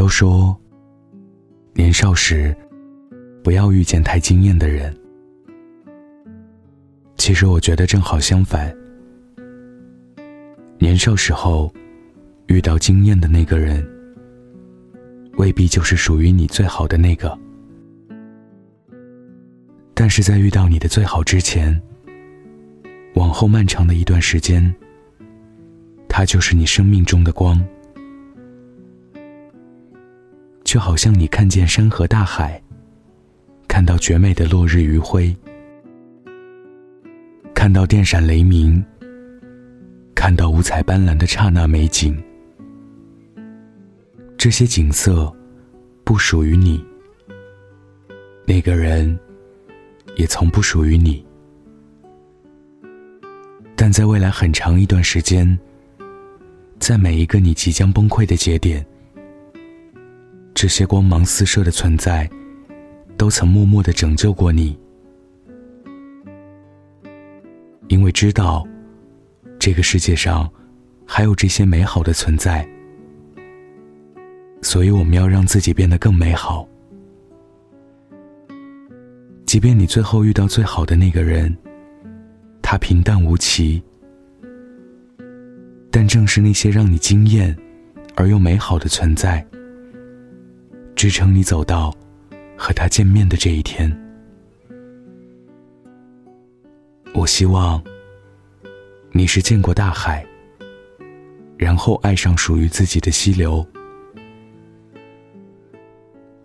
都说，年少时不要遇见太惊艳的人。其实我觉得正好相反，年少时候遇到惊艳的那个人，未必就是属于你最好的那个。但是在遇到你的最好之前，往后漫长的一段时间，他就是你生命中的光。就好像你看见山河大海，看到绝美的落日余晖，看到电闪雷鸣，看到五彩斑斓的刹那美景。这些景色不属于你，那个人也从不属于你。但在未来很长一段时间，在每一个你即将崩溃的节点。这些光芒四射的存在，都曾默默的拯救过你。因为知道，这个世界上还有这些美好的存在，所以我们要让自己变得更美好。即便你最后遇到最好的那个人，他平淡无奇，但正是那些让你惊艳而又美好的存在。支撑你走到和他见面的这一天。我希望你是见过大海，然后爱上属于自己的溪流，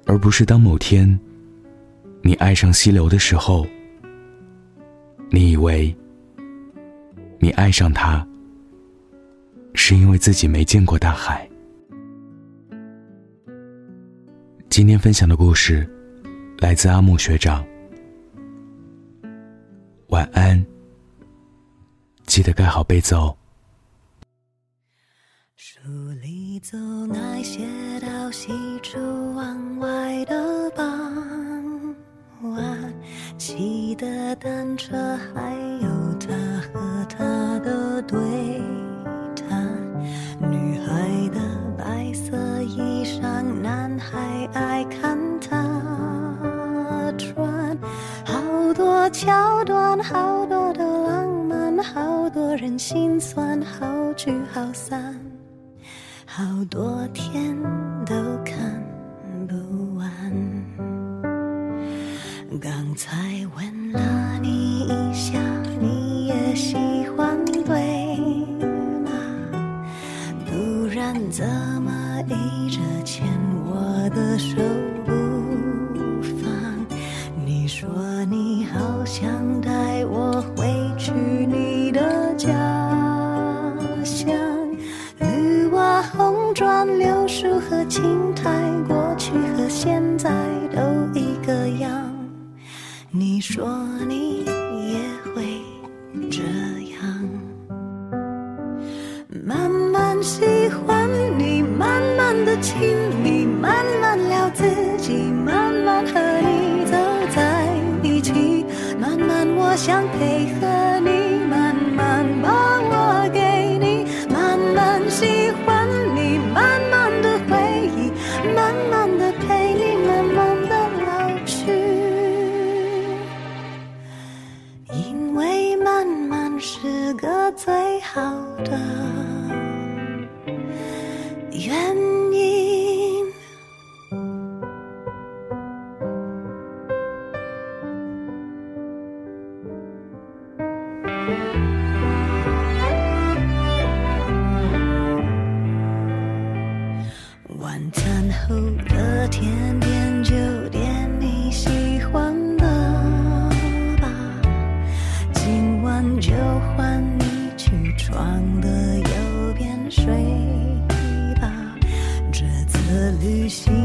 而不是当某天你爱上溪流的时候，你以为你爱上他是因为自己没见过大海。今天分享的故事来自阿木学长。晚安，记得盖好被子哦。书里走那些到西出望外的傍晚，骑的单车，还看他穿，好多桥段，好多的浪漫，好多人心酸，好聚好散，好多天都看不完。刚才问了你一下，你也喜欢对吗？不然怎么一？手不放，你说你好想带我回去你的家乡，绿瓦红砖柳树和青苔，过去和现在都一个样。你说你后的甜点就点你喜欢的吧今晚就换你去床的右边睡吧这次旅行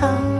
好